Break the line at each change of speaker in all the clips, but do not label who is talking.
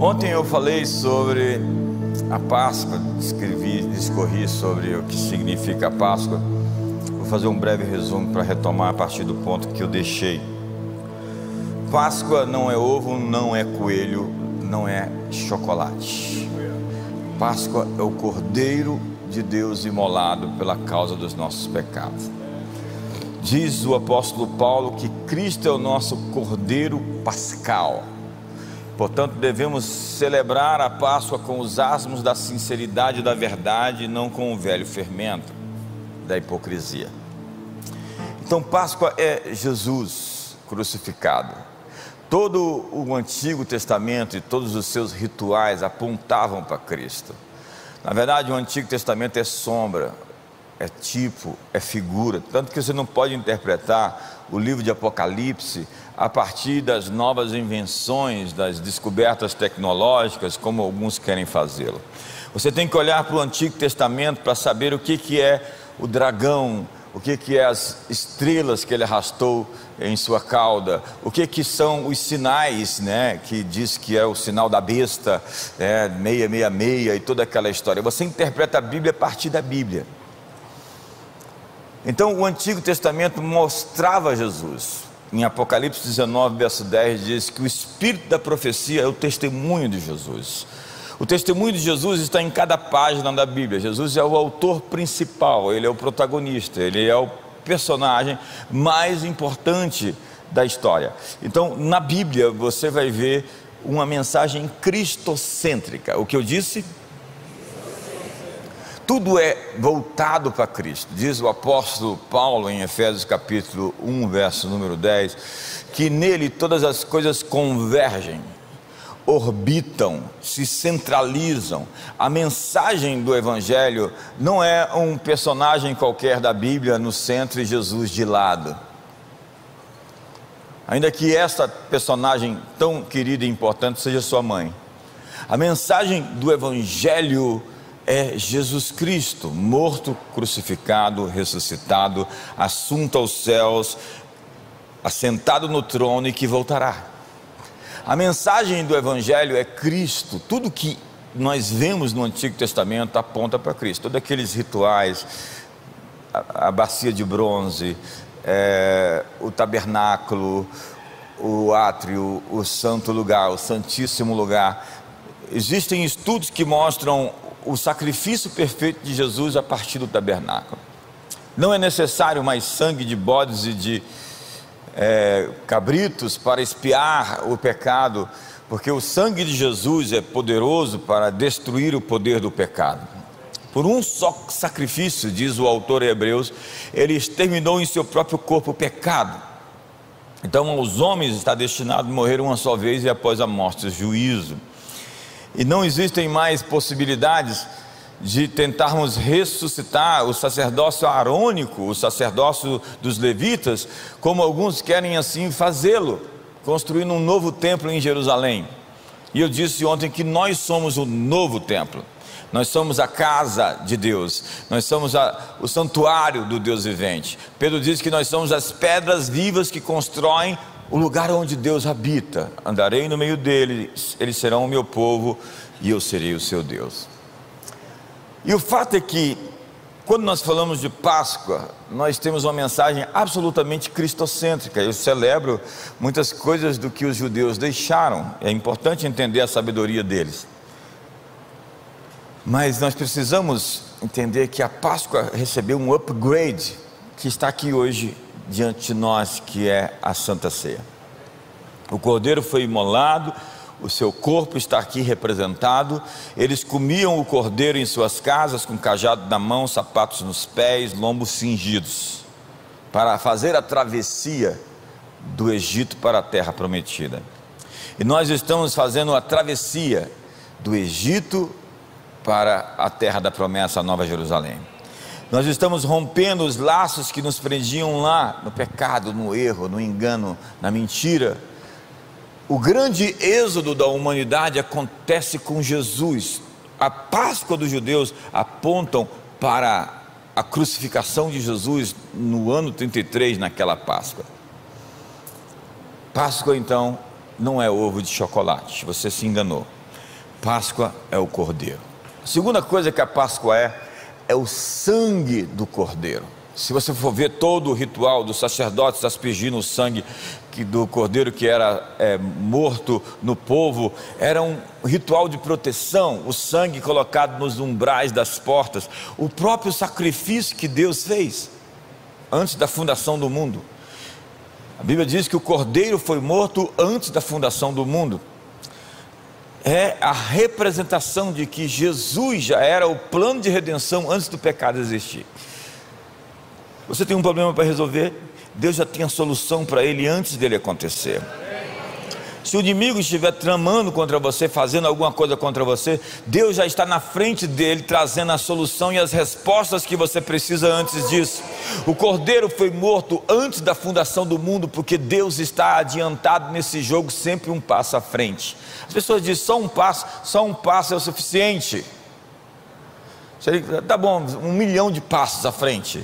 Ontem eu falei sobre a Páscoa, escrevi, discorri sobre o que significa a Páscoa. Vou fazer um breve resumo para retomar a partir do ponto que eu deixei. Páscoa não é ovo, não é coelho, não é chocolate. Páscoa é o Cordeiro de Deus imolado pela causa dos nossos pecados. Diz o apóstolo Paulo que Cristo é o nosso Cordeiro Pascal Portanto, devemos celebrar a Páscoa com os asmos da sinceridade e da verdade, não com o velho fermento da hipocrisia. Então, Páscoa é Jesus crucificado. Todo o Antigo Testamento e todos os seus rituais apontavam para Cristo. Na verdade, o Antigo Testamento é sombra, é tipo, é figura, tanto que você não pode interpretar o livro de Apocalipse a partir das novas invenções, das descobertas tecnológicas, como alguns querem fazê-lo. Você tem que olhar para o Antigo Testamento para saber o que, que é o dragão, o que, que é as estrelas que ele arrastou em sua cauda, o que, que são os sinais, né, que diz que é o sinal da besta, é, 666 e toda aquela história. Você interpreta a Bíblia a partir da Bíblia. Então o Antigo Testamento mostrava Jesus, em Apocalipse 19, verso 10, diz que o espírito da profecia é o testemunho de Jesus. O testemunho de Jesus está em cada página da Bíblia. Jesus é o autor principal, ele é o protagonista, ele é o personagem mais importante da história. Então, na Bíblia, você vai ver uma mensagem cristocêntrica. O que eu disse? Tudo é voltado para Cristo. Diz o apóstolo Paulo em Efésios capítulo 1, verso número 10, que nele todas as coisas convergem, orbitam, se centralizam. A mensagem do evangelho não é um personagem qualquer da Bíblia no centro e Jesus de lado. Ainda que essa personagem tão querida e importante seja sua mãe. A mensagem do evangelho é Jesus Cristo, morto, crucificado, ressuscitado, assunto aos céus, assentado no trono e que voltará. A mensagem do Evangelho é Cristo, tudo que nós vemos no Antigo Testamento aponta para Cristo, todos aqueles rituais, a, a bacia de bronze, é, o tabernáculo, o átrio, o santo lugar, o santíssimo lugar. Existem estudos que mostram o sacrifício perfeito de Jesus a partir do tabernáculo. Não é necessário mais sangue de bodes e de é, cabritos para espiar o pecado, porque o sangue de Jesus é poderoso para destruir o poder do pecado. Por um só sacrifício, diz o autor Hebreus, ele exterminou em seu próprio corpo o pecado. Então, aos homens está destinado a morrer uma só vez e após a morte o juízo e não existem mais possibilidades de tentarmos ressuscitar o sacerdócio arônico, o sacerdócio dos levitas, como alguns querem assim fazê-lo, construindo um novo templo em Jerusalém. E eu disse ontem que nós somos o novo templo. Nós somos a casa de Deus, nós somos a, o santuário do Deus vivente. Pedro diz que nós somos as pedras vivas que constroem o lugar onde Deus habita. Andarei no meio deles, eles serão o meu povo e eu serei o seu Deus. E o fato é que, quando nós falamos de Páscoa, nós temos uma mensagem absolutamente cristocêntrica. Eu celebro muitas coisas do que os judeus deixaram, é importante entender a sabedoria deles. Mas nós precisamos entender que a Páscoa recebeu um upgrade que está aqui hoje diante de nós, que é a Santa Ceia. O cordeiro foi imolado, o seu corpo está aqui representado. Eles comiam o cordeiro em suas casas, com cajado na mão, sapatos nos pés, lombos cingidos, para fazer a travessia do Egito para a terra prometida. E nós estamos fazendo a travessia do Egito para a terra da promessa, a Nova Jerusalém. Nós estamos rompendo os laços que nos prendiam lá no pecado, no erro, no engano, na mentira. O grande êxodo da humanidade acontece com Jesus. A Páscoa dos judeus apontam para a crucificação de Jesus no ano 33, naquela Páscoa. Páscoa, então, não é ovo de chocolate, você se enganou. Páscoa é o cordeiro. A segunda coisa que a Páscoa é, é o sangue do cordeiro. Se você for ver todo o ritual dos sacerdotes aspergindo o sangue do cordeiro que era é, morto no povo, era um ritual de proteção, o sangue colocado nos umbrais das portas, o próprio sacrifício que Deus fez antes da fundação do mundo. A Bíblia diz que o cordeiro foi morto antes da fundação do mundo. É a representação de que Jesus já era o plano de redenção antes do pecado existir. Você tem um problema para resolver? Deus já tem a solução para ele antes dele acontecer. Se o inimigo estiver tramando contra você, fazendo alguma coisa contra você, Deus já está na frente dele, trazendo a solução e as respostas que você precisa antes disso. O cordeiro foi morto antes da fundação do mundo, porque Deus está adiantado nesse jogo, sempre um passo à frente. As pessoas dizem: só um passo, só um passo é o suficiente. Tá bom, um milhão de passos à frente.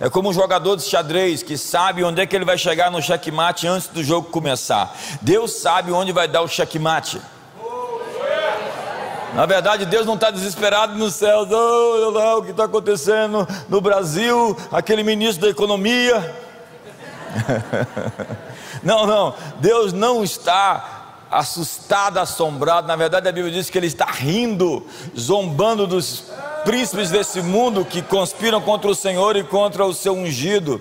É como um jogador de xadrez que sabe onde é que ele vai chegar no checkmate antes do jogo começar. Deus sabe onde vai dar o checkmate. Na verdade, Deus não está desesperado nos céus. Oh, lá o que está acontecendo no Brasil, aquele ministro da economia. não, não, Deus não está assustado, assombrado. Na verdade, a Bíblia diz que ele está rindo, zombando dos príncipes desse mundo que conspiram contra o Senhor e contra o seu ungido.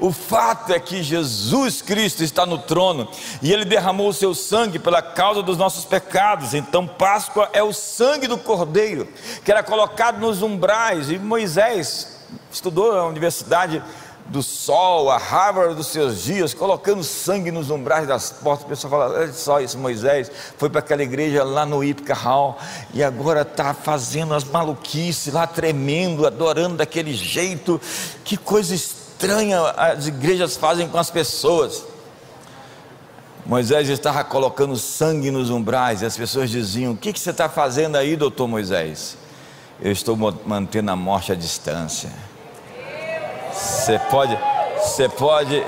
O fato é que Jesus Cristo está no trono e ele derramou o seu sangue pela causa dos nossos pecados. Então, Páscoa é o sangue do Cordeiro que era colocado nos umbrais. E Moisés estudou na universidade do sol, a Harvard dos seus dias, colocando sangue nos umbrais das portas. O pessoal fala: olha só isso, Moisés foi para aquela igreja lá no Ipca Hall e agora está fazendo as maluquices lá, tremendo, adorando daquele jeito. Que coisa estranha as igrejas fazem com as pessoas. Moisés estava colocando sangue nos umbrais e as pessoas diziam: O que, que você está fazendo aí, doutor Moisés? Eu estou mantendo a morte à distância. Você pode, você pode.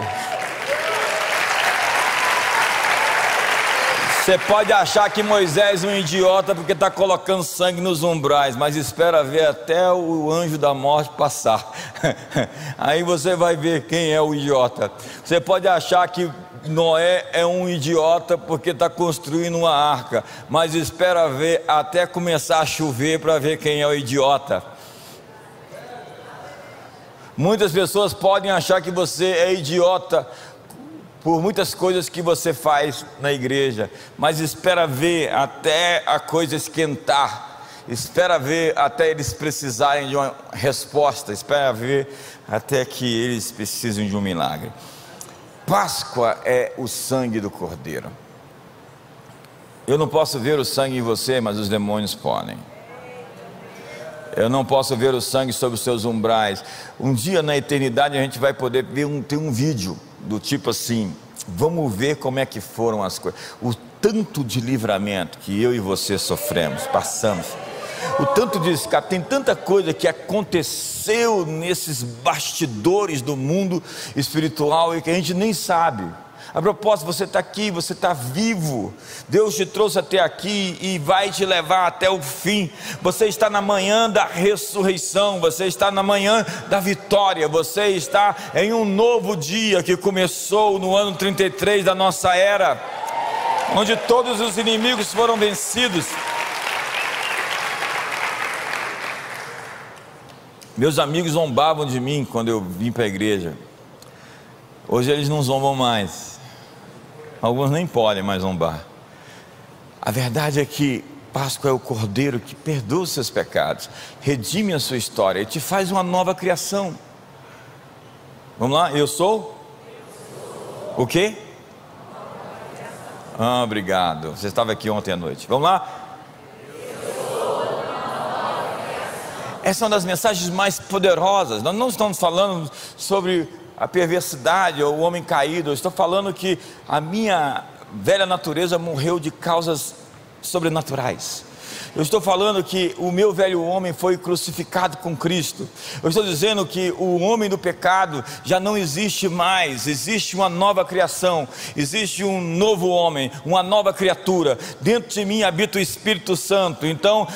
Você pode achar que Moisés é um idiota porque está colocando sangue nos umbrais, mas espera ver até o anjo da morte passar. Aí você vai ver quem é o idiota. Você pode achar que Noé é um idiota porque está construindo uma arca, mas espera ver até começar a chover para ver quem é o idiota. Muitas pessoas podem achar que você é idiota por muitas coisas que você faz na igreja, mas espera ver até a coisa esquentar, espera ver até eles precisarem de uma resposta, espera ver até que eles precisem de um milagre. Páscoa é o sangue do Cordeiro. Eu não posso ver o sangue em você, mas os demônios podem. Eu não posso ver o sangue sobre os seus umbrais. Um dia na eternidade a gente vai poder ver um, ter um vídeo do tipo assim. Vamos ver como é que foram as coisas. O tanto de livramento que eu e você sofremos, passamos. O tanto de escape, tem tanta coisa que aconteceu nesses bastidores do mundo espiritual e que a gente nem sabe. A propósito, você está aqui, você está vivo. Deus te trouxe até aqui e vai te levar até o fim. Você está na manhã da ressurreição, você está na manhã da vitória, você está em um novo dia que começou no ano 33 da nossa era, onde todos os inimigos foram vencidos. Meus amigos zombavam de mim quando eu vim para a igreja. Hoje eles não zombam mais. Alguns nem podem mais zombar. A verdade é que Páscoa é o Cordeiro que perdoa os seus pecados, redime a sua história e te faz uma nova criação. Vamos lá? Eu sou? O quê? Ah, obrigado. Você estava aqui ontem à noite. Vamos lá? Essa é uma das mensagens mais poderosas. Nós não estamos falando sobre a perversidade ou o homem caído. Eu estou falando que a minha velha natureza morreu de causas sobrenaturais. Eu estou falando que o meu velho homem foi crucificado com Cristo. Eu estou dizendo que o homem do pecado já não existe mais. Existe uma nova criação, existe um novo homem, uma nova criatura. Dentro de mim habita o Espírito Santo. Então,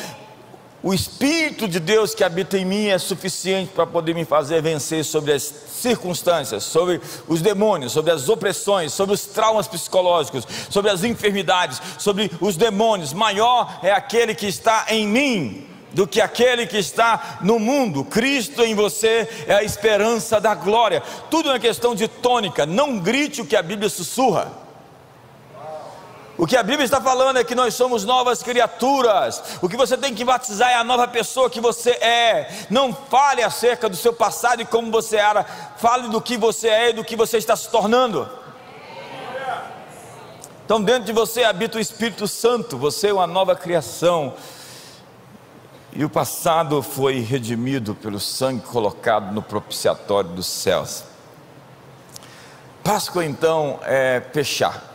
o Espírito de Deus que habita em mim é suficiente para poder me fazer vencer sobre as circunstâncias, sobre os demônios, sobre as opressões, sobre os traumas psicológicos, sobre as enfermidades, sobre os demônios. Maior é aquele que está em mim do que aquele que está no mundo. Cristo em você é a esperança da glória. Tudo é questão de tônica. Não grite o que a Bíblia sussurra. O que a Bíblia está falando é que nós somos novas criaturas. O que você tem que batizar é a nova pessoa que você é. Não fale acerca do seu passado e como você era. Fale do que você é e do que você está se tornando. Então, dentro de você habita o Espírito Santo. Você é uma nova criação. E o passado foi redimido pelo sangue colocado no propiciatório dos céus. Páscoa, então, é fechar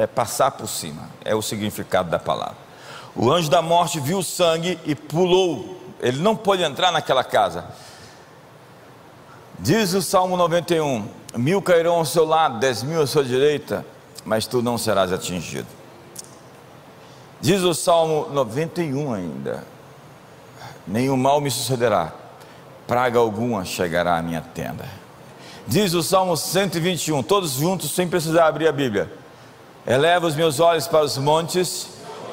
é passar por cima, é o significado da palavra. O anjo da morte viu o sangue e pulou, ele não pôde entrar naquela casa. Diz o Salmo 91: Mil cairão ao seu lado, dez mil à sua direita, mas tu não serás atingido. Diz o Salmo 91 ainda: Nenhum mal me sucederá, praga alguma chegará à minha tenda. Diz o Salmo 121, todos juntos, sem precisar abrir a Bíblia. Eleva os meus olhos para os montes,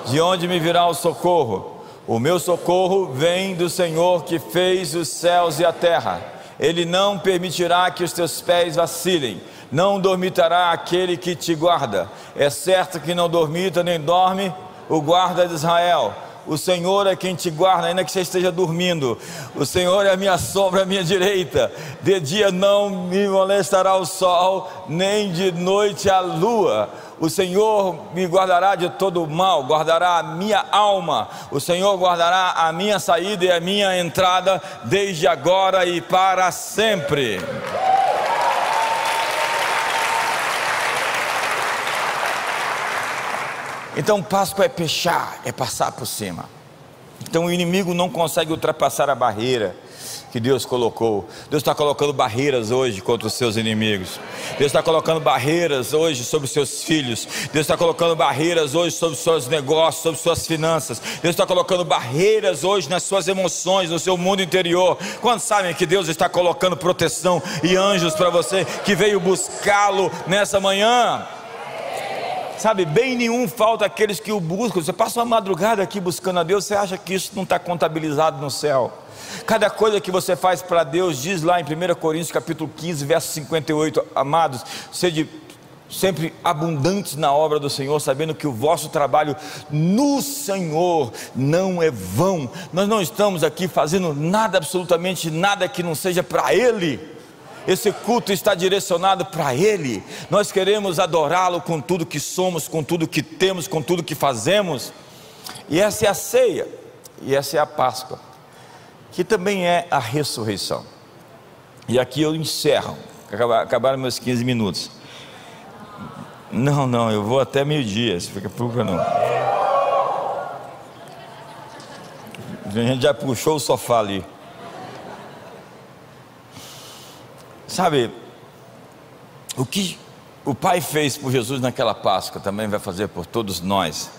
de onde me virá o socorro? O meu socorro vem do Senhor que fez os céus e a terra. Ele não permitirá que os teus pés vacilem, não dormitará aquele que te guarda. É certo que não dormita nem dorme o guarda de Israel. O Senhor é quem te guarda, ainda que você esteja dormindo. O Senhor é a minha sombra, a minha direita. De dia não me molestará o sol, nem de noite a lua o Senhor me guardará de todo mal, guardará a minha alma, o Senhor guardará a minha saída e a minha entrada, desde agora e para sempre. Então, Páscoa é fechar, é passar por cima. Então, o inimigo não consegue ultrapassar a barreira que Deus colocou. Deus está colocando barreiras hoje contra os seus inimigos. Deus está colocando barreiras hoje sobre os seus filhos. Deus está colocando barreiras hoje sobre os seus negócios, sobre suas finanças. Deus está colocando barreiras hoje nas suas emoções, no seu mundo interior. Quantos sabem que Deus está colocando proteção e anjos para você que veio buscá-lo nessa manhã? Sabe, bem nenhum falta aqueles que o buscam. Você passa uma madrugada aqui buscando a Deus, você acha que isso não está contabilizado no céu? Cada coisa que você faz para Deus, diz lá em 1 Coríntios capítulo 15, verso 58, amados, sede sempre abundantes na obra do Senhor, sabendo que o vosso trabalho no Senhor não é vão. Nós não estamos aqui fazendo nada, absolutamente nada que não seja para Ele. Esse culto está direcionado para Ele. Nós queremos adorá-lo com tudo que somos, com tudo que temos, com tudo que fazemos. E essa é a ceia, e essa é a Páscoa que também é a ressurreição. E aqui eu encerro, acabaram meus 15 minutos. Não, não, eu vou até meio-dia, se fica pouco não. A gente já puxou o sofá ali. Sabe, o que o Pai fez por Jesus naquela Páscoa também vai fazer por todos nós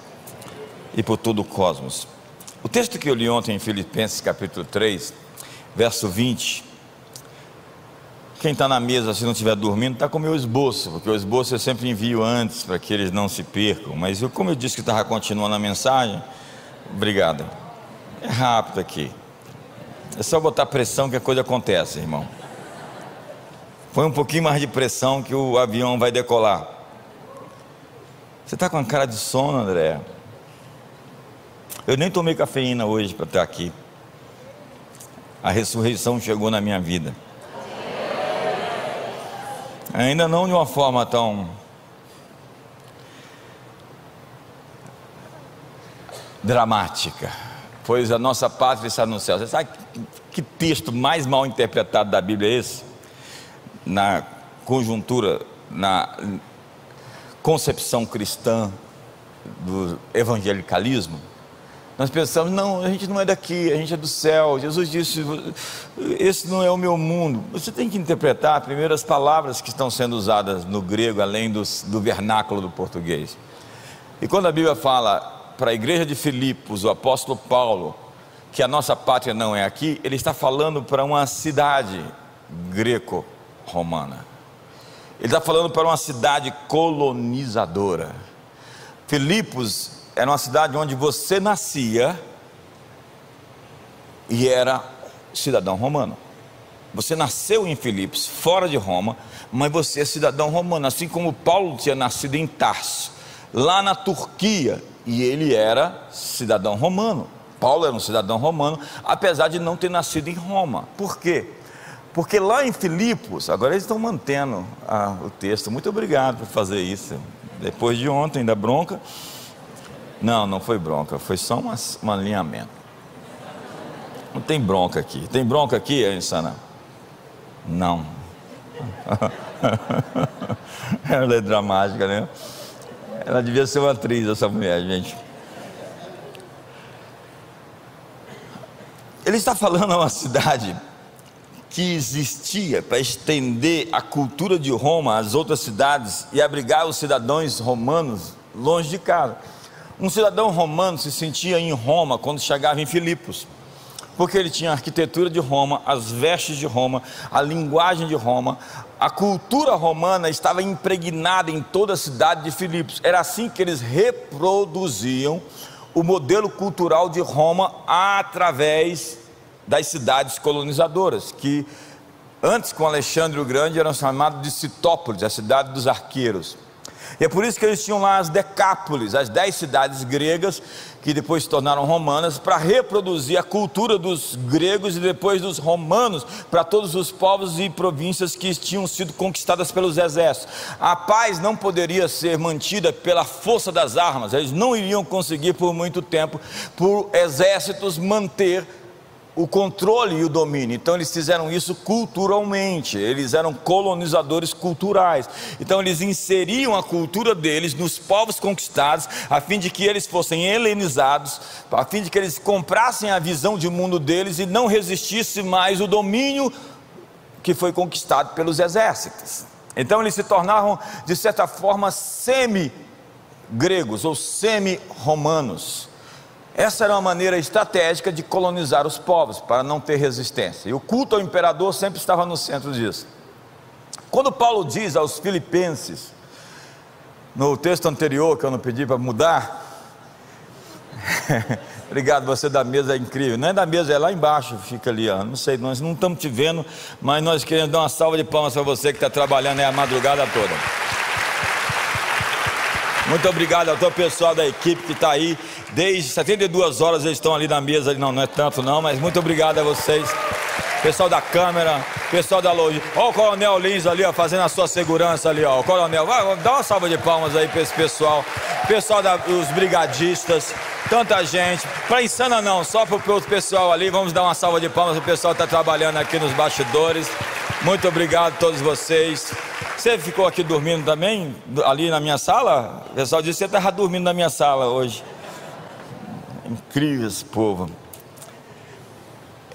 e por todo o cosmos. O texto que eu li ontem em Filipenses capítulo 3, verso 20. Quem está na mesa, se não estiver dormindo, está com o meu esboço, porque o esboço eu sempre envio antes para que eles não se percam. Mas eu, como eu disse que estava continuando a mensagem, obrigado. É rápido aqui. É só botar pressão que a coisa acontece, irmão. Põe um pouquinho mais de pressão que o avião vai decolar. Você está com a cara de sono, André? Eu nem tomei cafeína hoje para estar aqui. A ressurreição chegou na minha vida. Ainda não de uma forma tão dramática, pois a nossa pátria está no céu. Você sabe que texto mais mal interpretado da Bíblia é esse? Na conjuntura, na concepção cristã do evangelicalismo Nós pensamos, não, a gente não é daqui, a gente é do céu. Jesus disse, esse não é o meu mundo. Você tem que interpretar primeiro as palavras que estão sendo usadas no grego, além do, do vernáculo do português. E quando a Bíblia fala para a igreja de Filipos, o apóstolo Paulo, que a nossa pátria não é aqui, ele está falando para uma cidade greco-romana. Ele está falando para uma cidade colonizadora. Filipos era uma cidade onde você nascia e era cidadão romano. Você nasceu em Filipos, fora de Roma, mas você é cidadão romano, assim como Paulo tinha nascido em Tarso, lá na Turquia, e ele era cidadão romano. Paulo era um cidadão romano, apesar de não ter nascido em Roma. Por quê? Porque lá em Filipos, agora eles estão mantendo ah, o texto. Muito obrigado por fazer isso. Depois de ontem, da bronca. Não, não foi bronca, foi só uma, um alinhamento. Não tem bronca aqui. Tem bronca aqui, Insana? Não. Ela é dramática, né? Ela devia ser uma atriz, essa mulher, gente. Ele está falando a uma cidade que existia para estender a cultura de Roma às outras cidades e abrigar os cidadãos romanos longe de casa. Um cidadão romano se sentia em Roma quando chegava em Filipos, porque ele tinha a arquitetura de Roma, as vestes de Roma, a linguagem de Roma, a cultura romana estava impregnada em toda a cidade de Filipos. Era assim que eles reproduziam o modelo cultural de Roma através das cidades colonizadoras, que antes com Alexandre o Grande eram chamadas de Citópolis, a cidade dos arqueiros. E é por isso que eles tinham lá as decápolis, as dez cidades gregas, que depois se tornaram romanas, para reproduzir a cultura dos gregos e depois dos romanos, para todos os povos e províncias que tinham sido conquistadas pelos exércitos. A paz não poderia ser mantida pela força das armas, eles não iriam conseguir por muito tempo, por exércitos, manter o controle e o domínio. Então eles fizeram isso culturalmente, eles eram colonizadores culturais. Então eles inseriam a cultura deles nos povos conquistados, a fim de que eles fossem helenizados, a fim de que eles comprassem a visão de mundo deles e não resistisse mais o domínio que foi conquistado pelos exércitos. Então eles se tornaram, de certa forma, semi-gregos ou semi-romanos. Essa era uma maneira estratégica de colonizar os povos, para não ter resistência. E o culto ao imperador sempre estava no centro disso. Quando Paulo diz aos filipenses, no texto anterior que eu não pedi para mudar, Obrigado, você da mesa é incrível. Não é da mesa, é lá embaixo, fica ali. Ó. Não sei, nós não estamos te vendo, mas nós queremos dar uma salva de palmas para você que está trabalhando aí a madrugada toda. Muito obrigado ao pessoal da equipe que está aí. Desde 72 horas eles estão ali na mesa. Não, não é tanto não, mas muito obrigado a vocês. Pessoal da câmera, pessoal da loja. Ó o Coronel Lins ali, ó, fazendo a sua segurança ali, ó. O Coronel, vai, dá uma salva de palmas aí para esse pessoal. Pessoal dos brigadistas, tanta gente. Para insana não, só para o pessoal ali. Vamos dar uma salva de palmas. O pessoal está trabalhando aqui nos bastidores. Muito obrigado a todos vocês. Você ficou aqui dormindo também, ali na minha sala? O pessoal disse que você estava dormindo na minha sala hoje. Incrível esse povo.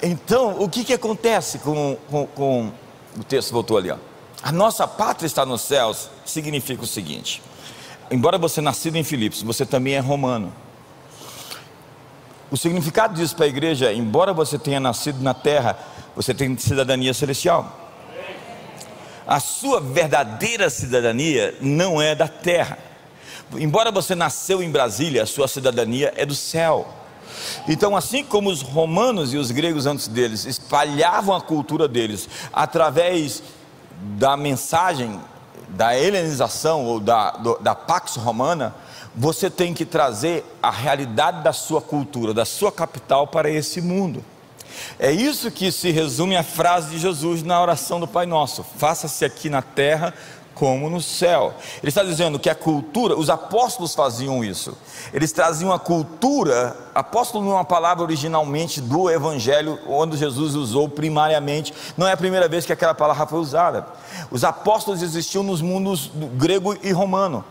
Então, o que, que acontece com, com, com, O texto voltou ali, ó. A nossa pátria está nos céus, significa o seguinte: embora você nascido em Filipos, você também é romano. O significado disso para a igreja é: embora você tenha nascido na terra, você tem cidadania celestial a sua verdadeira cidadania não é da terra. Embora você nasceu em Brasília, a sua cidadania é do céu. Então, assim como os romanos e os gregos antes deles espalhavam a cultura deles através da mensagem da helenização ou da, do, da Pax Romana, você tem que trazer a realidade da sua cultura, da sua capital para esse mundo. É isso que se resume a frase de Jesus na oração do Pai Nosso: faça-se aqui na terra como no céu. Ele está dizendo que a cultura, os apóstolos faziam isso. Eles traziam a cultura, apóstolo não é uma palavra originalmente do evangelho, onde Jesus usou primariamente, não é a primeira vez que aquela palavra foi usada. Os apóstolos existiam nos mundos grego e romano.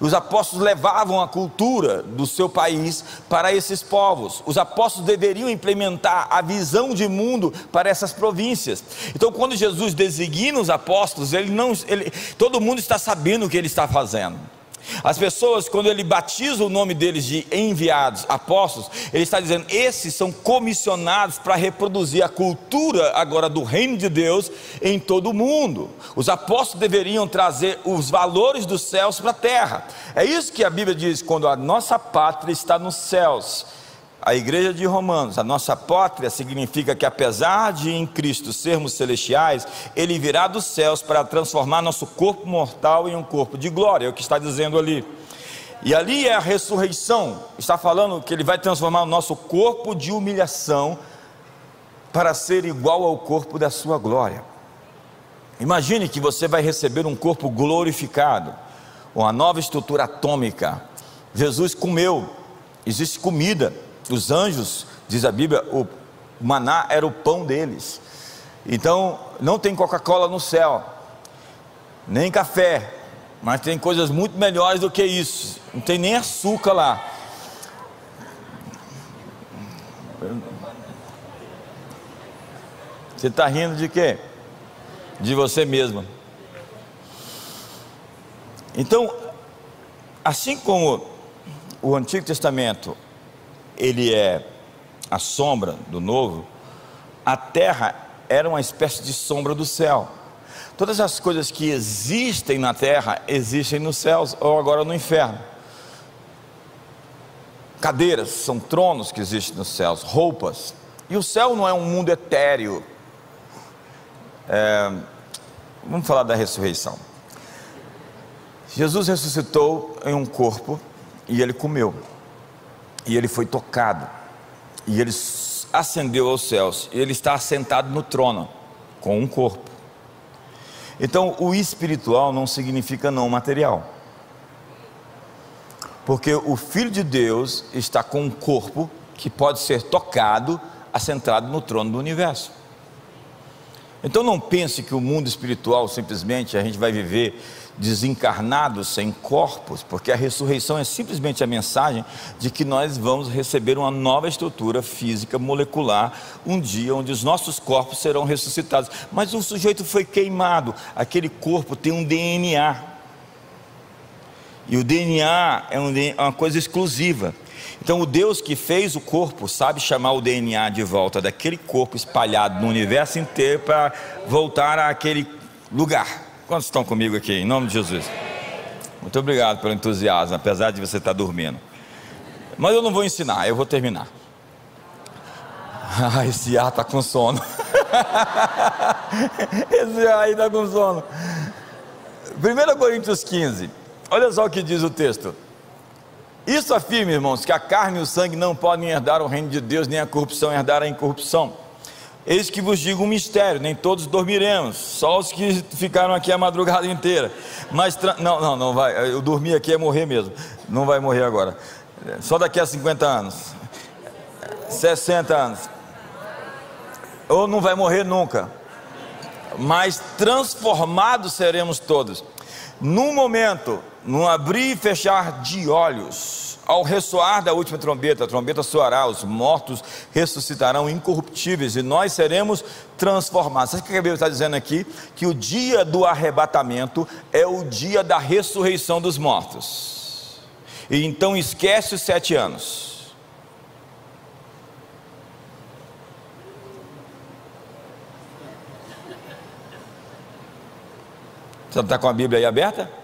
Os apóstolos levavam a cultura do seu país para esses povos. Os apóstolos deveriam implementar a visão de mundo para essas províncias. Então, quando Jesus designa os apóstolos, ele não, ele, todo mundo está sabendo o que ele está fazendo. As pessoas, quando ele batiza o nome deles de enviados, apóstolos, ele está dizendo: esses são comissionados para reproduzir a cultura agora do reino de Deus em todo o mundo. Os apóstolos deveriam trazer os valores dos céus para a terra. É isso que a Bíblia diz: quando a nossa pátria está nos céus a igreja de Romanos, a nossa pátria, significa que apesar de em Cristo sermos celestiais, Ele virá dos céus para transformar nosso corpo mortal em um corpo de glória, é o que está dizendo ali. E ali é a ressurreição, está falando que Ele vai transformar o nosso corpo de humilhação para ser igual ao corpo da Sua glória. Imagine que você vai receber um corpo glorificado, uma nova estrutura atômica. Jesus comeu, existe comida os anjos, diz a Bíblia, o maná era o pão deles. Então, não tem Coca-Cola no céu, nem café, mas tem coisas muito melhores do que isso. Não tem nem açúcar lá. Você está rindo de quê? De você mesmo. Então, assim como o Antigo Testamento ele é a sombra do novo, a terra era uma espécie de sombra do céu. Todas as coisas que existem na terra existem nos céus ou agora no inferno. Cadeiras são tronos que existem nos céus, roupas. E o céu não é um mundo etéreo. É, vamos falar da ressurreição. Jesus ressuscitou em um corpo e ele comeu e ele foi tocado, e ele ascendeu aos céus, e ele está assentado no trono, com um corpo. Então, o espiritual não significa não material, porque o Filho de Deus está com um corpo que pode ser tocado, assentado no trono do universo. Então, não pense que o mundo espiritual simplesmente a gente vai viver desencarnados sem corpos, porque a ressurreição é simplesmente a mensagem de que nós vamos receber uma nova estrutura física molecular um dia onde os nossos corpos serão ressuscitados. Mas o sujeito foi queimado, aquele corpo tem um DNA. E o DNA é uma coisa exclusiva. Então, o Deus que fez o corpo sabe chamar o DNA de volta daquele corpo espalhado no universo inteiro para voltar àquele lugar. Quantos estão comigo aqui, em nome de Jesus? Muito obrigado pelo entusiasmo, apesar de você estar dormindo. Mas eu não vou ensinar, eu vou terminar. Ah, esse ar está com sono. esse ar aí está com sono. 1 Coríntios 15, olha só o que diz o texto. Isso afirma, irmãos, que a carne e o sangue não podem herdar o reino de Deus, nem a corrupção herdar a incorrupção. Eis que vos digo um mistério: nem todos dormiremos, só os que ficaram aqui a madrugada inteira. Mas, não, não, não vai. Eu dormir aqui é morrer mesmo. Não vai morrer agora. Só daqui a 50 anos, 60 anos. Ou não vai morrer nunca. Mas transformados seremos todos. Num momento, num abrir e fechar de olhos ao ressoar da última trombeta, a trombeta soará, os mortos ressuscitarão incorruptíveis e nós seremos transformados. Sabe o que a Bíblia está dizendo aqui? Que o dia do arrebatamento é o dia da ressurreição dos mortos. E então esquece os sete anos. Você está com a Bíblia aí aberta?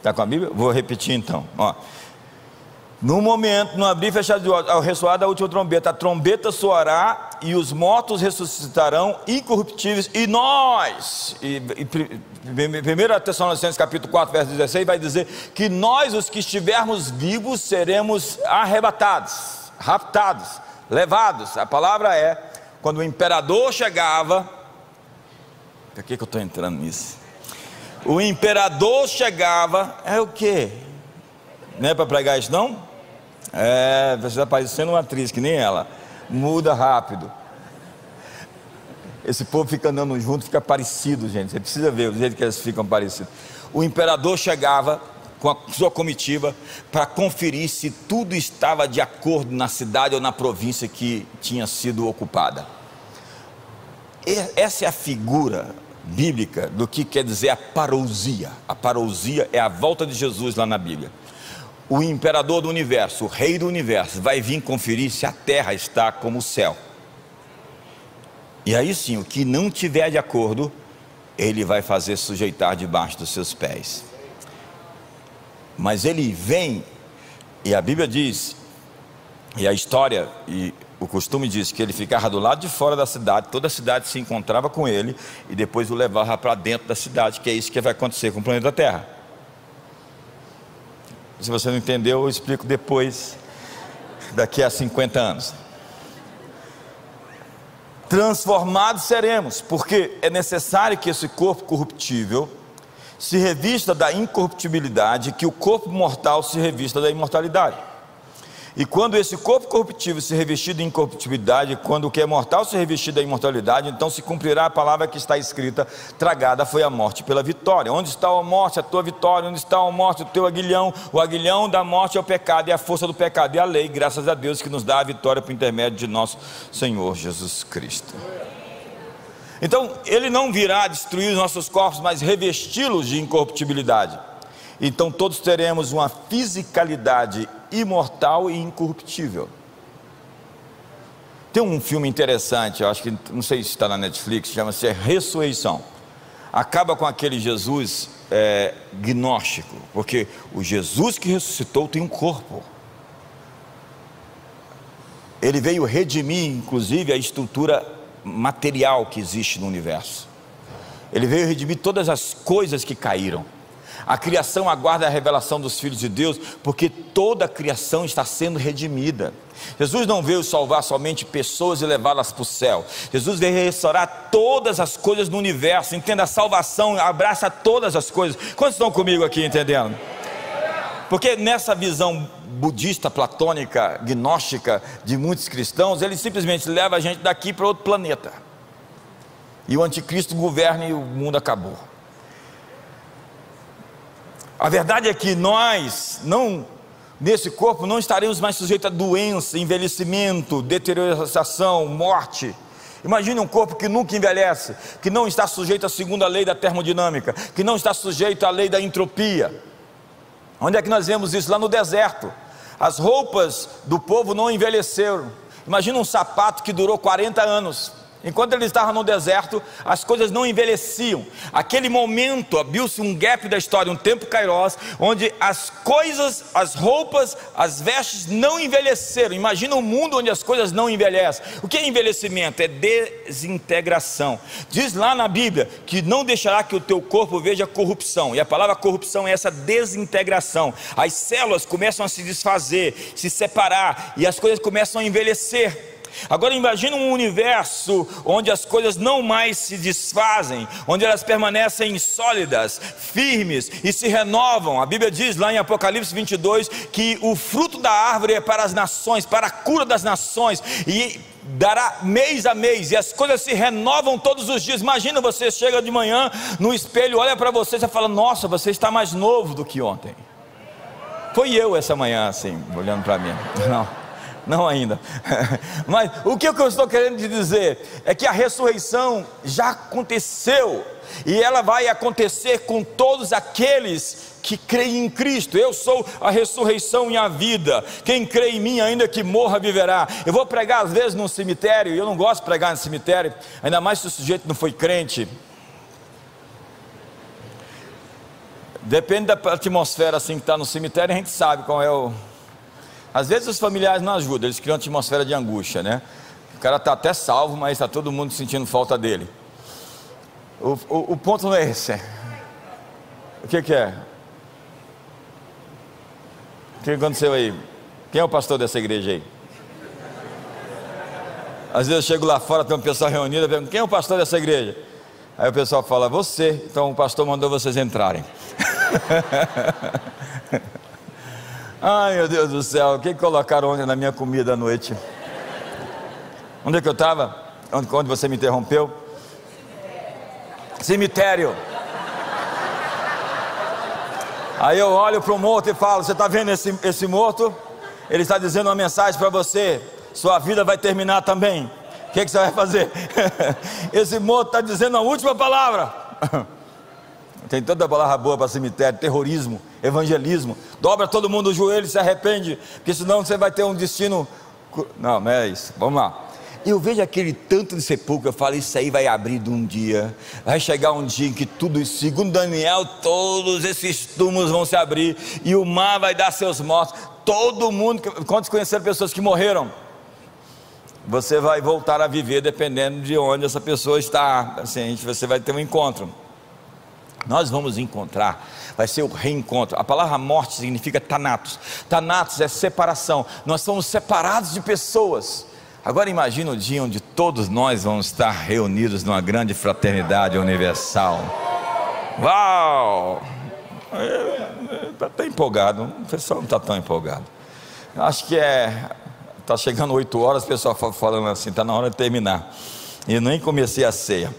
Está com a Bíblia? Vou repetir então. Ó. No momento, no abrir e fechar de olhos, ao ressoar da última trombeta, a trombeta soará e os mortos ressuscitarão incorruptíveis, e nós, e, e 1 Tessalonicenses capítulo 4, verso 16, vai dizer que nós, os que estivermos vivos, seremos arrebatados, raptados, levados. A palavra é, quando o imperador chegava, por que, que eu estou entrando nisso? O imperador chegava, é o que? Não é para pregar isso não? É, você está parecendo uma atriz que nem ela. Muda rápido. Esse povo fica andando junto, fica parecido, gente. Você precisa ver o jeito que eles ficam parecidos. O imperador chegava com a sua comitiva para conferir se tudo estava de acordo na cidade ou na província que tinha sido ocupada. Essa é a figura bíblica do que quer dizer a parousia. A parousia é a volta de Jesus lá na Bíblia. O imperador do universo, o rei do universo, vai vir conferir se a terra está como o céu. E aí sim, o que não tiver de acordo, ele vai fazer sujeitar debaixo dos seus pés. Mas ele vem, e a Bíblia diz, e a história e o costume diz que ele ficava do lado de fora da cidade, toda a cidade se encontrava com ele e depois o levava para dentro da cidade, que é isso que vai acontecer com o planeta Terra. Se você não entendeu, eu explico depois, daqui a 50 anos. Transformados seremos, porque é necessário que esse corpo corruptível se revista da incorruptibilidade, que o corpo mortal se revista da imortalidade. E quando esse corpo corruptível se revestir de incorruptibilidade, quando o que é mortal se revestir da imortalidade, então se cumprirá a palavra que está escrita: tragada foi a morte pela vitória. Onde está a morte, a tua vitória? Onde está a morte, o teu aguilhão? O aguilhão da morte é o pecado, e a força do pecado é a lei, graças a Deus que nos dá a vitória por intermédio de nosso Senhor Jesus Cristo. Então, ele não virá destruir os nossos corpos, mas revesti-los de incorruptibilidade. Então, todos teremos uma fisicalidade imortal e incorruptível. Tem um filme interessante, eu acho que não sei se está na Netflix, chama-se Ressurreição. Acaba com aquele Jesus é, gnóstico, porque o Jesus que ressuscitou tem um corpo. Ele veio redimir, inclusive, a estrutura material que existe no universo. Ele veio redimir todas as coisas que caíram. A criação aguarda a revelação dos filhos de Deus, porque toda a criação está sendo redimida. Jesus não veio salvar somente pessoas e levá-las para o céu. Jesus veio restaurar todas as coisas no universo. Entenda, a salvação abraça todas as coisas. Quantos estão comigo aqui entendendo? Porque nessa visão budista, platônica, gnóstica de muitos cristãos, ele simplesmente leva a gente daqui para outro planeta. E o anticristo governa e o mundo acabou. A verdade é que nós, não nesse corpo, não estaremos mais sujeitos a doença, envelhecimento, deterioração, morte. Imagine um corpo que nunca envelhece, que não está sujeito à segunda lei da termodinâmica, que não está sujeito à lei da entropia. Onde é que nós vemos isso? Lá no deserto. As roupas do povo não envelheceram. Imagina um sapato que durou 40 anos. Enquanto ele estava no deserto, as coisas não envelheciam. Aquele momento abriu-se um gap da história, um tempo kairos, onde as coisas, as roupas, as vestes não envelheceram. Imagina um mundo onde as coisas não envelhecem. O que é envelhecimento? É desintegração. Diz lá na Bíblia que não deixará que o teu corpo veja corrupção. E a palavra corrupção é essa desintegração. As células começam a se desfazer, se separar, e as coisas começam a envelhecer. Agora imagine um universo onde as coisas não mais se desfazem, onde elas permanecem sólidas, firmes e se renovam. A Bíblia diz lá em Apocalipse 22 que o fruto da árvore é para as nações, para a cura das nações e dará mês a mês e as coisas se renovam todos os dias. Imagina você chega de manhã no espelho, olha para você e fala: "Nossa, você está mais novo do que ontem". Foi eu essa manhã assim, olhando para mim. Não não ainda. Mas o que eu estou querendo te dizer é que a ressurreição já aconteceu e ela vai acontecer com todos aqueles que creem em Cristo. Eu sou a ressurreição e a vida. Quem crê em mim, ainda que morra, viverá. Eu vou pregar às vezes no cemitério, e eu não gosto de pregar no cemitério, ainda mais se o sujeito não foi crente. Depende da atmosfera assim que está no cemitério, a gente sabe qual é o às vezes os familiares não ajudam, eles criam uma atmosfera de angústia, né? O cara está até salvo, mas está todo mundo sentindo falta dele. O, o, o, ponto não é esse. O que, que é? O que aconteceu aí? Quem é o pastor dessa igreja aí? Às vezes eu chego lá fora, tem um pessoal reunido, eu pergunto, quem é o pastor dessa igreja? Aí o pessoal fala, você. Então o pastor mandou vocês entrarem. Ai meu Deus do céu, o que colocaram ontem na minha comida à noite? Onde é que eu estava? Onde, onde você me interrompeu? Cemitério. Aí eu olho para o morto e falo: Você está vendo esse, esse morto? Ele está dizendo uma mensagem para você: Sua vida vai terminar também. O que, que você vai fazer? esse morto está dizendo a última palavra. Tem tanta palavra boa para cemitério: terrorismo, evangelismo. Dobra todo mundo o joelho e se arrepende, porque senão você vai ter um destino. Não, não é isso. Vamos lá. Eu vejo aquele tanto de sepulcro, eu falo, isso aí vai abrir de um dia. Vai chegar um dia em que tudo, segundo Daniel, todos esses túmulos vão se abrir e o mar vai dar seus mortos. Todo mundo, quantos conheceram pessoas que morreram? Você vai voltar a viver dependendo de onde essa pessoa está. Assim, você vai ter um encontro. Nós vamos encontrar, vai ser o reencontro. A palavra morte significa tanatos. Tanatos é separação. Nós somos separados de pessoas. Agora imagine o dia onde todos nós vamos estar reunidos numa grande fraternidade universal. Uau! Está até empolgado, o pessoal não está tão empolgado. Acho que é. Está chegando 8 horas, o pessoal falando assim, está na hora de terminar. E nem comecei a ceia.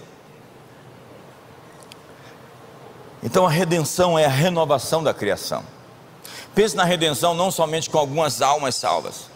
Então a redenção é a renovação da criação. Pense na redenção não somente com algumas almas salvas,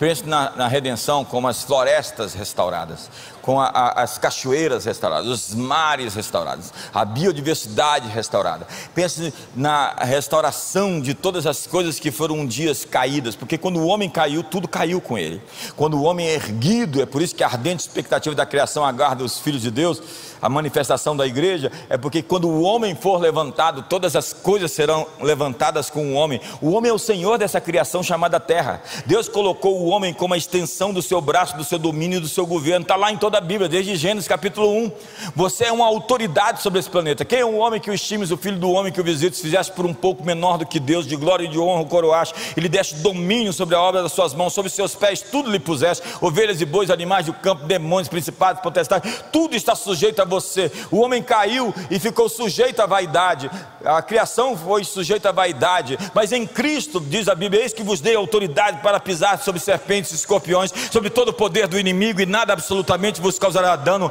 Pense na, na, redenção como as florestas restauradas, com a, a, as cachoeiras restauradas, os mares restaurados, a biodiversidade restaurada. Pense na restauração de todas as coisas que foram um dias caídas, porque quando o homem caiu, tudo caiu com ele. Quando o homem é erguido, é por isso que a ardente expectativa da criação aguarda os filhos de Deus, a manifestação da igreja, é porque quando o homem for levantado, todas as coisas serão levantadas com o homem. O homem é o Senhor dessa criação chamada terra. Deus colocou o homem como a extensão do seu braço, do seu domínio do seu governo. Está lá em toda a Bíblia, desde Gênesis capítulo 1. Você é uma autoridade sobre esse planeta. Quem é o homem que o estimes, o filho do homem que o visites, fizesse por um pouco menor do que Deus, de glória e de honra o coroaste, e lhe deste domínio sobre a obra das suas mãos, sobre seus pés, tudo lhe puseste, ovelhas e bois, animais do campo, demônios, principados, potestades, tudo está sujeito a você. O homem caiu e ficou sujeito à vaidade. A criação foi sujeita à vaidade, mas em Cristo, diz a Bíblia, eis que vos dei autoridade para pisar sobre serpentes e escorpiões, sobre todo o poder do inimigo, e nada absolutamente vos causará dano.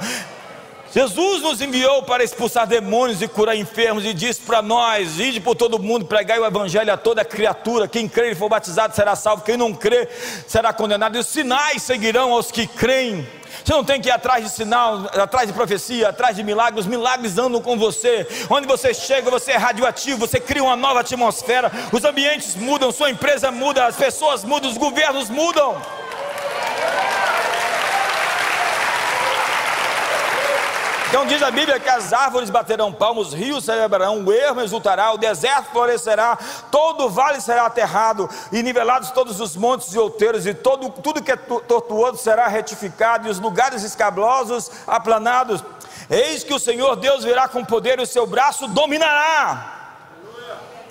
Jesus nos enviou para expulsar demônios e curar enfermos, e disse para nós: ide por todo mundo, pregai o evangelho a toda criatura. Quem crer e for batizado será salvo, quem não crer será condenado. E os sinais seguirão aos que creem. Você não tem que ir atrás de sinal, atrás de profecia, atrás de milagres. Milagres andam com você. Onde você chega, você é radioativo, você cria uma nova atmosfera. Os ambientes mudam, sua empresa muda, as pessoas mudam, os governos mudam. Então diz a Bíblia que as árvores baterão palmas, os rios celebrarão, o ermo exultará, o deserto florescerá, todo o vale será aterrado, e nivelados todos os montes e outeiros, e todo, tudo que é tortuoso será retificado, e os lugares escabrosos aplanados. Eis que o Senhor Deus virá com poder, e o seu braço dominará.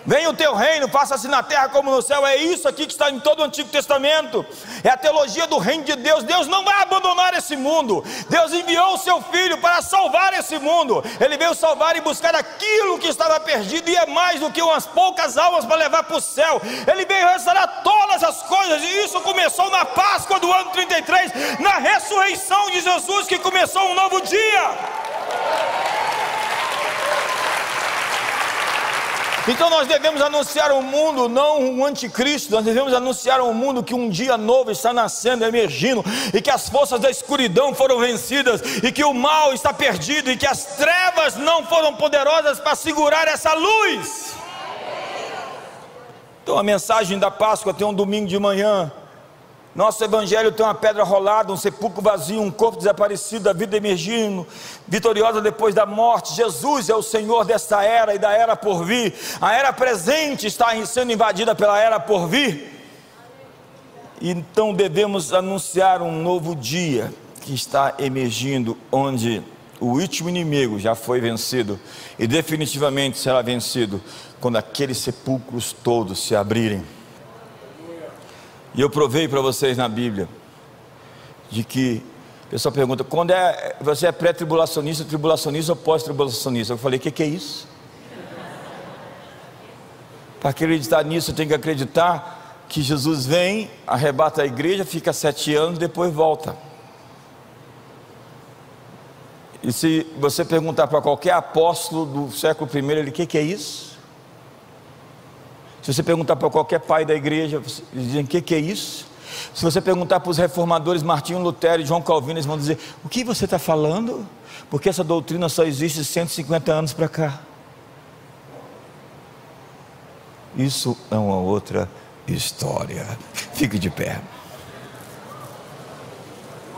Venha o teu reino, faça-se na terra como no céu. É isso aqui que está em todo o Antigo Testamento. É a teologia do reino de Deus. Deus não vai abandonar esse mundo. Deus enviou o seu filho para salvar esse mundo. Ele veio salvar e buscar aquilo que estava perdido, e é mais do que umas poucas almas para levar para o céu. Ele veio restaurar todas as coisas, e isso começou na Páscoa do ano 33, na ressurreição de Jesus, que começou um novo dia. Então nós devemos anunciar ao mundo, não um anticristo, nós devemos anunciar ao mundo que um dia novo está nascendo, emergindo, e que as forças da escuridão foram vencidas, e que o mal está perdido, e que as trevas não foram poderosas para segurar essa luz. Então a mensagem da Páscoa tem um domingo de manhã, nosso evangelho tem uma pedra rolada, um sepulcro vazio, um corpo desaparecido, a vida emergindo, vitoriosa depois da morte. Jesus é o Senhor desta era e da era por vir. A era presente está sendo invadida pela era por vir. Então devemos anunciar um novo dia que está emergindo, onde o último inimigo já foi vencido e definitivamente será vencido quando aqueles sepulcros todos se abrirem e eu provei para vocês na Bíblia de que o pessoal pergunta: quando é você é pré-tribulacionista, tribulacionista ou pós-tribulacionista? Eu falei: o que, que é isso? Para acreditar nisso, tem que acreditar que Jesus vem, arrebata a igreja, fica sete anos, depois volta. E se você perguntar para qualquer apóstolo do século I, ele: o que, que é isso? Se você perguntar para qualquer pai da igreja, eles dizem: o que, que é isso? Se você perguntar para os reformadores Martinho Lutero e João Calvino, eles vão dizer: o que você está falando? Porque essa doutrina só existe 150 anos para cá. Isso é uma outra história. Fique de pé.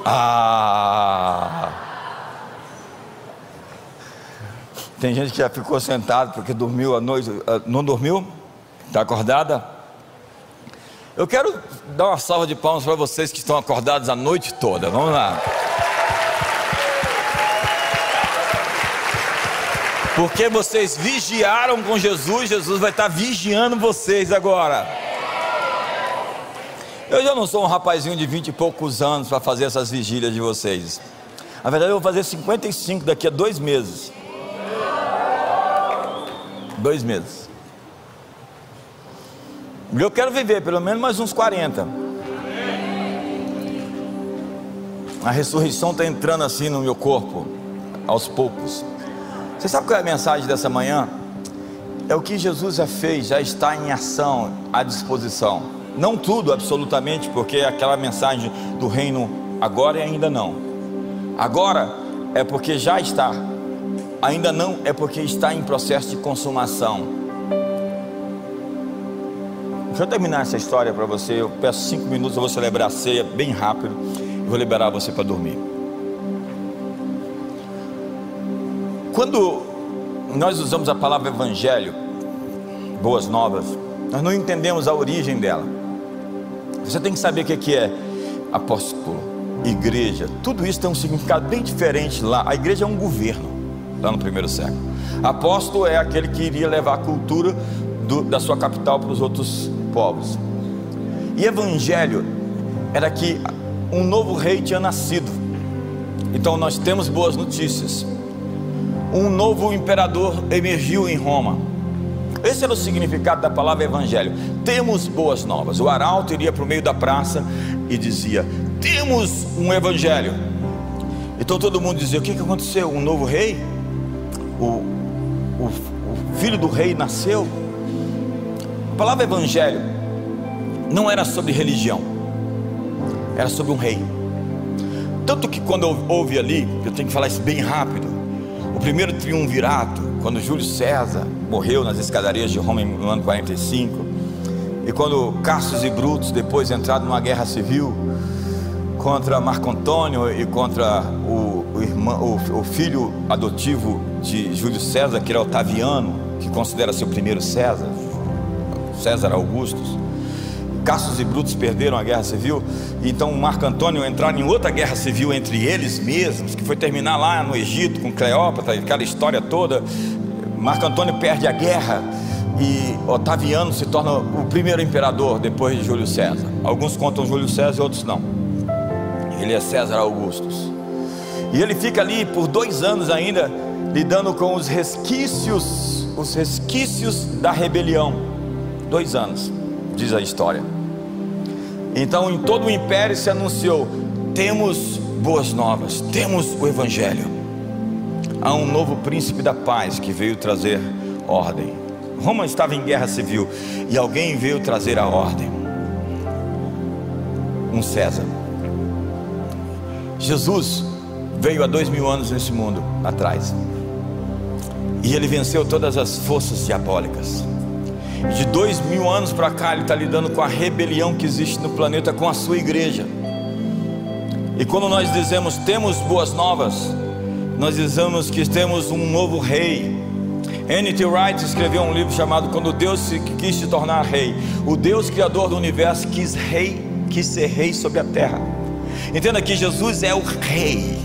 Ah! Tem gente que já ficou sentado porque dormiu a noite, ah, não dormiu? Está acordada? Eu quero dar uma salva de palmas para vocês que estão acordados a noite toda. Vamos lá. Porque vocês vigiaram com Jesus, Jesus vai estar vigiando vocês agora. Eu já não sou um rapazinho de vinte e poucos anos para fazer essas vigílias de vocês. Na verdade, eu vou fazer 55 daqui a dois meses. Dois meses. Eu quero viver pelo menos mais uns 40. A ressurreição está entrando assim no meu corpo, aos poucos. Você sabe qual é a mensagem dessa manhã? É o que Jesus já fez, já está em ação, à disposição. Não tudo, absolutamente, porque aquela mensagem do reino agora e ainda não. Agora é porque já está, ainda não é porque está em processo de consumação. Deixa eu terminar essa história para você. Eu peço cinco minutos, eu vou celebrar a ceia bem rápido vou liberar você para dormir. Quando nós usamos a palavra evangelho, boas novas, nós não entendemos a origem dela. Você tem que saber o que é apóstolo, igreja, tudo isso tem um significado bem diferente lá. A igreja é um governo, lá no primeiro século. Apóstolo é aquele que iria levar a cultura do, da sua capital para os outros povos. E evangelho era que um novo rei tinha nascido. Então nós temos boas notícias. Um novo imperador emergiu em Roma. Esse era o significado da palavra evangelho. Temos boas novas. O arauto iria para o meio da praça e dizia: Temos um evangelho. Então todo mundo dizia: O que, que aconteceu? Um novo rei? O, o, o filho do rei nasceu? Palavra evangelho não era sobre religião, era sobre um rei. Tanto que quando houve ali, eu tenho que falar isso bem rápido, o primeiro triunvirato, quando Júlio César morreu nas escadarias de Roma no ano 45, e quando Cassius e Brutus depois entraram numa guerra civil contra Marco Antônio e contra o, o, irmão, o, o filho adotivo de Júlio César, que era Otaviano, que considera seu primeiro César, César Augustus. Cassius e Brutus perderam a guerra civil, então Marco Antônio entraram em outra guerra civil entre eles mesmos, que foi terminar lá no Egito com Cleópatra, aquela história toda. Marco Antônio perde a guerra e Otaviano se torna o primeiro imperador depois de Júlio César. Alguns contam Júlio César outros não. Ele é César Augustus. E ele fica ali por dois anos ainda lidando com os resquícios, os resquícios da rebelião Dois anos, diz a história. Então, em todo o império se anunciou: temos boas novas, temos o Evangelho. Há um novo príncipe da paz que veio trazer ordem. Roma estava em guerra civil e alguém veio trazer a ordem. Um César. Jesus veio há dois mil anos nesse mundo atrás. E ele venceu todas as forças diabólicas. De dois mil anos para cá, ele está lidando com a rebelião que existe no planeta com a sua igreja. E quando nós dizemos temos boas novas, nós dizemos que temos um novo rei. N.T. Wright escreveu um livro chamado Quando Deus quis se tornar rei. O Deus criador do universo quis rei, quis ser rei sobre a terra. Entenda que Jesus é o rei.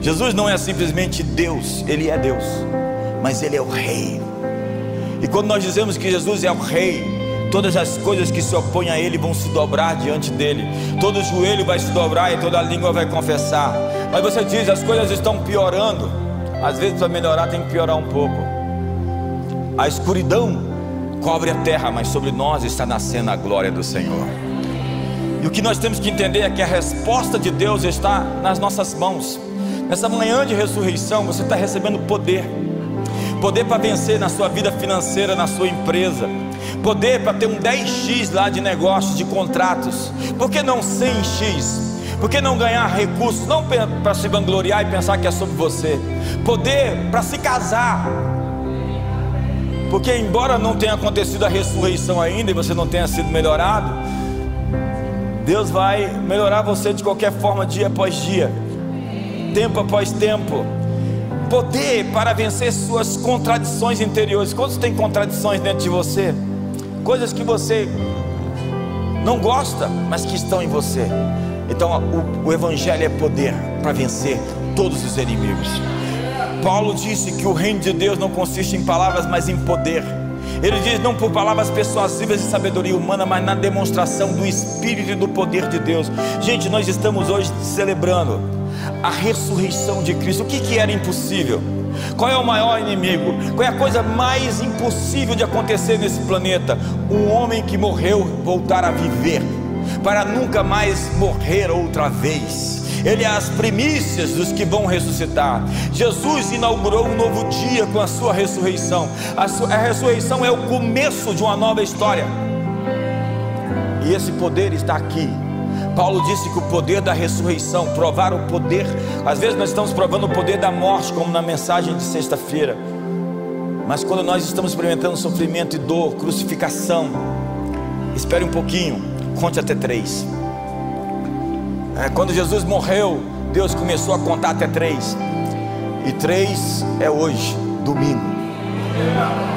Jesus não é simplesmente Deus, ele é Deus, mas ele é o rei. E quando nós dizemos que Jesus é o Rei, todas as coisas que se opõem a Ele vão se dobrar diante dele, todo joelho vai se dobrar e toda língua vai confessar. Mas você diz, as coisas estão piorando. Às vezes, para melhorar, tem que piorar um pouco. A escuridão cobre a terra, mas sobre nós está nascendo a glória do Senhor. E o que nós temos que entender é que a resposta de Deus está nas nossas mãos. Nessa manhã de ressurreição, você está recebendo poder poder para vencer na sua vida financeira, na sua empresa, Poder para ter um 10x lá de negócios, de contratos. Por que não 100x? Por que não ganhar recursos? Não para se vangloriar e pensar que é sobre você. Poder para se casar. Porque, embora não tenha acontecido a ressurreição ainda e você não tenha sido melhorado, Deus vai melhorar você de qualquer forma, dia após dia, tempo após tempo. Poder para vencer suas contradições interiores. Quantos tem contradições dentro de você? Coisas que você não gosta, mas que estão em você. Então, o, o Evangelho é poder para vencer todos os inimigos. Paulo disse que o reino de Deus não consiste em palavras, mas em poder. Ele diz não por palavras persuasivas de sabedoria humana, mas na demonstração do Espírito e do poder de Deus. Gente, nós estamos hoje celebrando a ressurreição de Cristo. O que, que era impossível? Qual é o maior inimigo? Qual é a coisa mais impossível de acontecer nesse planeta? Um homem que morreu voltar a viver, para nunca mais morrer outra vez. Ele é as primícias dos que vão ressuscitar. Jesus inaugurou um novo dia com a sua ressurreição. A, sua, a ressurreição é o começo de uma nova história. E esse poder está aqui. Paulo disse que o poder da ressurreição, provar o poder, às vezes nós estamos provando o poder da morte, como na mensagem de sexta-feira. Mas quando nós estamos experimentando sofrimento e dor, crucificação, espere um pouquinho, conte até três. É, quando Jesus morreu, Deus começou a contar até três. E três é hoje, domingo.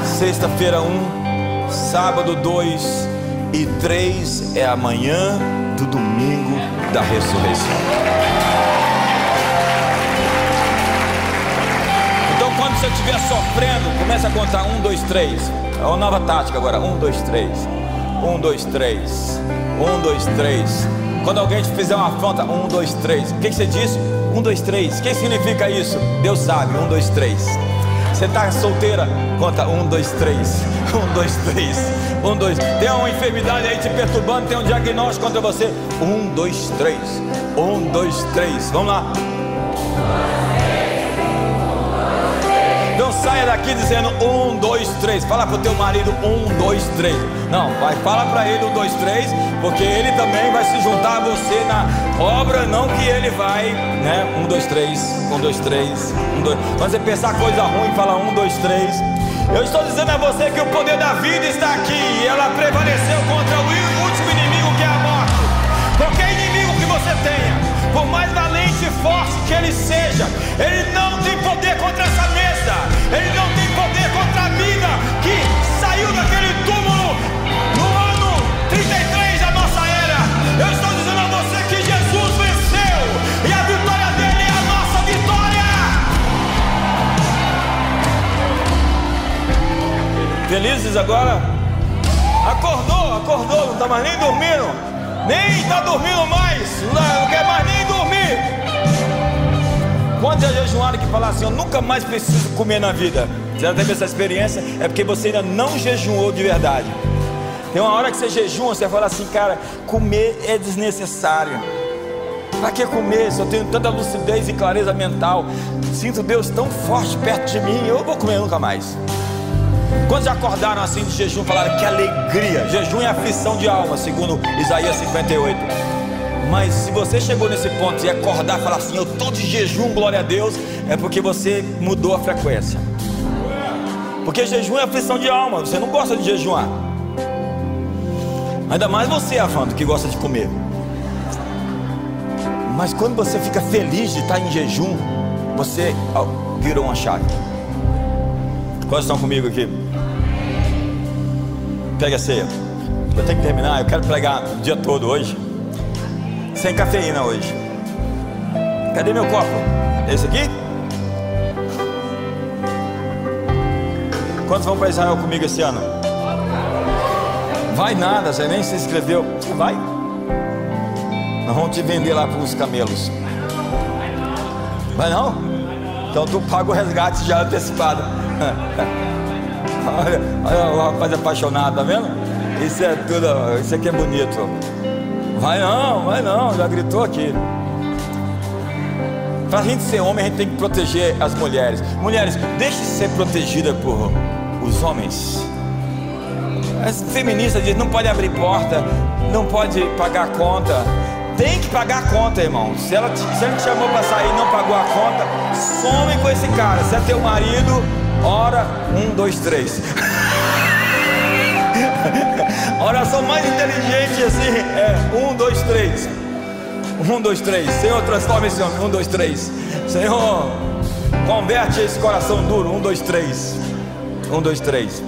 Sexta-feira, um. Sábado, dois. E três é amanhã do domingo da ressurreição. Então, quando você estiver sofrendo, comece a contar um, dois, três. É uma nova tática agora. Um, dois, três. Um, dois, três. Um, dois, três. Quando alguém te fizer uma afronta, um, dois, três. O que, você disse? Um, dois, três. O que significa isso? Deus sabe. Um, dois, três. Você está solteira? Conta um, dois, três. Um, dois, três. Um, dois. Tem uma enfermidade aí te perturbando, tem um diagnóstico contra você. Um, dois, três. Um, dois, três. Vamos lá. Não saia daqui dizendo um, dois, três. Fala pro teu marido um, dois, três. Não, vai, fala para ele um, dois, três, porque ele também vai se juntar a você na obra, não que ele vai, né? Um, dois, três, um, dois, três, um, dois. Quando você pensar coisa ruim, fala um, dois, três. Eu estou dizendo a você que o poder da vida está aqui e ela prevaleceu contra o último inimigo que é a morte. Qualquer inimigo que você tenha, por mais valente e forte que ele seja, ele não tem poder contra essa mesa, ele não Felizes agora? Acordou, acordou, não está mais nem dormindo. Nem está dormindo mais, não quer mais nem dormir. Quantos já jejuaram que falaram assim: Eu nunca mais preciso comer na vida? Você já teve essa experiência? É porque você ainda não jejuou de verdade. Tem uma hora que você jejua, você fala assim, cara, comer é desnecessário. Para que comer se eu tenho tanta lucidez e clareza mental? Sinto Deus tão forte perto de mim, eu vou comer nunca mais. Quando já acordaram assim de jejum, falaram que alegria. Jejum é aflição de alma, segundo Isaías 58. Mas se você chegou nesse ponto e acordar e falar assim, eu estou de jejum, glória a Deus, é porque você mudou a frequência. Porque jejum é aflição de alma, você não gosta de jejuar. Ainda mais você, Avanto, que gosta de comer. Mas quando você fica feliz de estar em jejum, você virou uma chave. Quantos estão comigo aqui? Pega a ceia. Eu tenho que terminar, eu quero pregar o dia todo hoje. Sem cafeína hoje. Cadê meu copo? Esse aqui? Quantos vão para Israel comigo esse ano? Vai nada, você nem se inscreveu. Vai. Nós vamos te vender lá para os camelos. Vai não? Então tu paga o resgate já antecipado. olha, olha o rapaz apaixonado, tá vendo? Isso é tudo, isso aqui é bonito. Vai não, vai não, já gritou aqui. Para a gente ser homem, a gente tem que proteger as mulheres. Mulheres, deixe ser protegida por os homens. As feministas dizem, não pode abrir porta, não pode pagar conta. Tem que pagar a conta, irmão. Se ela te, se ele te chamou para sair e não pagou a conta, some com esse cara. Se é teu marido, ora, um, dois, três. oração mais inteligente assim é um, dois, três. Um, dois, três. Senhor, transforma esse homem. Um, dois, três. Senhor, converte esse coração duro. Um, dois, três. Um, dois, três.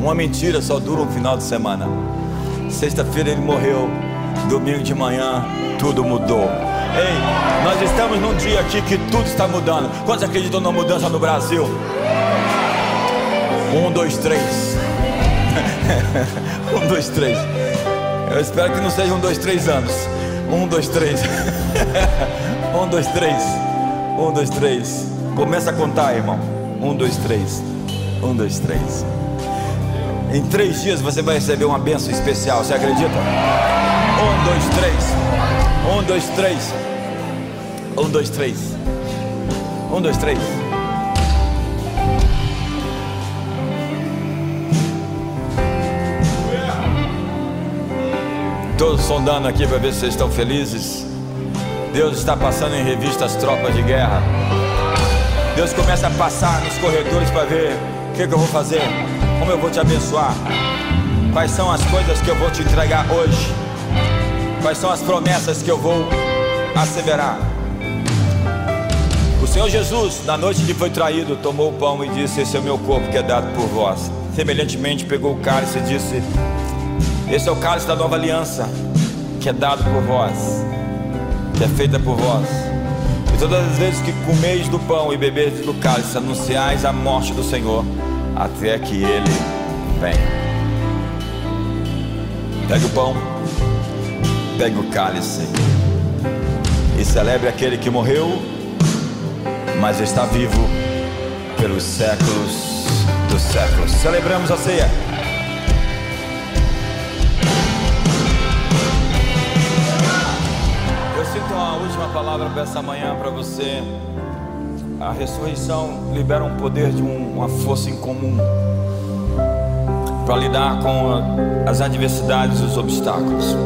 Uma mentira só dura um final de semana. Sexta-feira ele morreu. Domingo de manhã tudo mudou. Ei, nós estamos num dia aqui que tudo está mudando. Quantos acreditam na mudança no Brasil? Um, dois, três. um, dois, três. Eu espero que não seja um, dois, três anos. Um, dois, três. um, dois, três. Um, dois, três. Começa a contar, irmão. Um, dois, três. Um, dois, três. Em três dias você vai receber uma bênção especial. Você acredita? Um, dois, três. Um, dois, três. Um, dois, três. Um, dois, três. Todos sondando aqui para ver se vocês estão felizes. Deus está passando em revista as tropas de guerra. Deus começa a passar nos corredores para ver o que, que eu vou fazer, como eu vou te abençoar, quais são as coisas que eu vou te entregar hoje. Quais são as promessas que eu vou asseverar? O Senhor Jesus, na noite que foi traído, tomou o pão e disse: Esse é o meu corpo que é dado por vós. Semelhantemente, pegou o cálice e disse: Esse é o cálice da nova aliança, que é dado por vós, que é feita por vós. E todas as vezes que comeis do pão e bebeis do cálice, anunciais a morte do Senhor, até que ele venha. Pegue o pão pegue o cálice e celebre aquele que morreu, mas está vivo pelos séculos dos séculos. Celebramos a ceia. Uma palavra para essa manhã para você. A ressurreição libera um poder de um, uma força incomum para lidar com as adversidades e os obstáculos.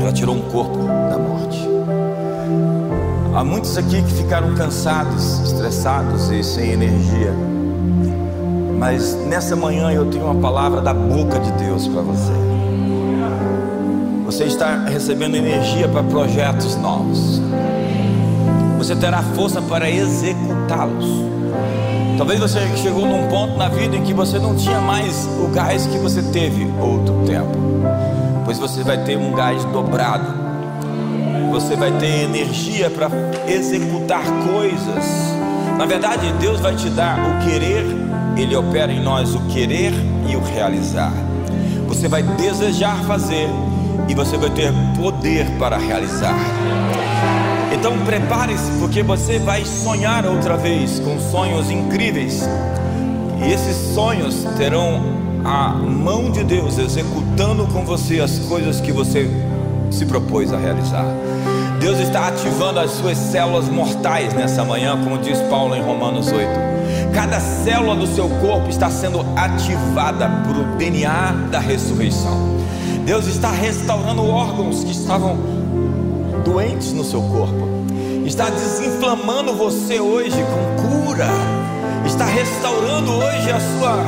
Ela tirou um corpo da morte. Há muitos aqui que ficaram cansados, estressados e sem energia. Mas nessa manhã eu tenho uma palavra da boca de Deus para você. Você está recebendo energia para projetos novos. Você terá força para executá-los. Talvez você chegou num ponto na vida em que você não tinha mais o gás que você teve outro tempo pois você vai ter um gás dobrado, você vai ter energia para executar coisas. Na verdade, Deus vai te dar o querer, Ele opera em nós o querer e o realizar. Você vai desejar fazer e você vai ter poder para realizar. Então prepare-se, porque você vai sonhar outra vez com sonhos incríveis. E esses sonhos terão a mão de Deus executando com você as coisas que você se propôs a realizar. Deus está ativando as suas células mortais nessa manhã, como diz Paulo em Romanos 8. Cada célula do seu corpo está sendo ativada por o DNA da ressurreição. Deus está restaurando órgãos que estavam doentes no seu corpo. Está desinflamando você hoje com cura. Está restaurando hoje a sua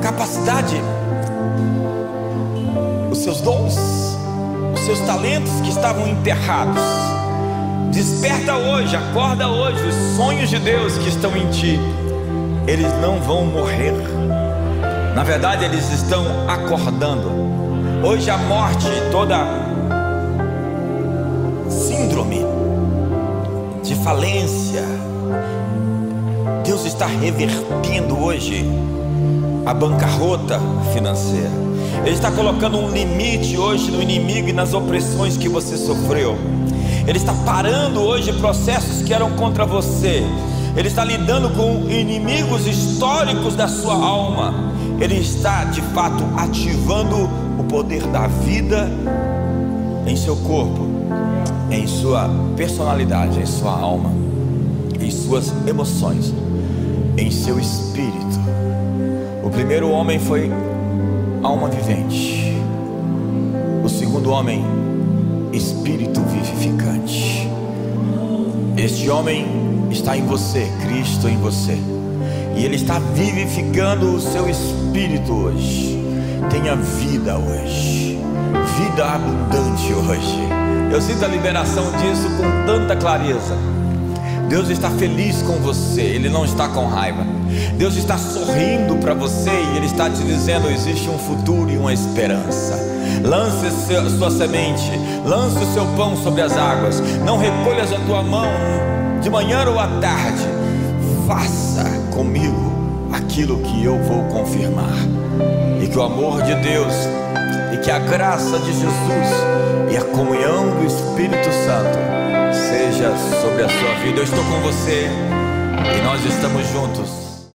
capacidade, os seus dons, os seus talentos que estavam enterrados. Desperta hoje, acorda hoje, os sonhos de Deus que estão em ti, eles não vão morrer. Na verdade, eles estão acordando. Hoje a morte, toda síndrome de falência, Deus está revertendo hoje a bancarrota financeira. Ele está colocando um limite hoje no inimigo e nas opressões que você sofreu. Ele está parando hoje processos que eram contra você. Ele está lidando com inimigos históricos da sua alma. Ele está de fato ativando o poder da vida em seu corpo, em sua personalidade, em sua alma, em suas emoções, em seu espírito. O primeiro homem foi alma vivente, o segundo homem, espírito vivificante. Este homem está em você, Cristo em você, e Ele está vivificando o seu espírito hoje. Tenha vida hoje, vida abundante hoje. Eu sinto a liberação disso com tanta clareza. Deus está feliz com você, Ele não está com raiva. Deus está sorrindo para você e Ele está te dizendo: existe um futuro e uma esperança. Lance sua semente, lance o seu pão sobre as águas. Não recolhas a tua mão de manhã ou à tarde. Faça comigo aquilo que eu vou confirmar. Que o amor de Deus, e que a graça de Jesus, e a comunhão do Espírito Santo seja sobre a sua vida. Eu estou com você e nós estamos juntos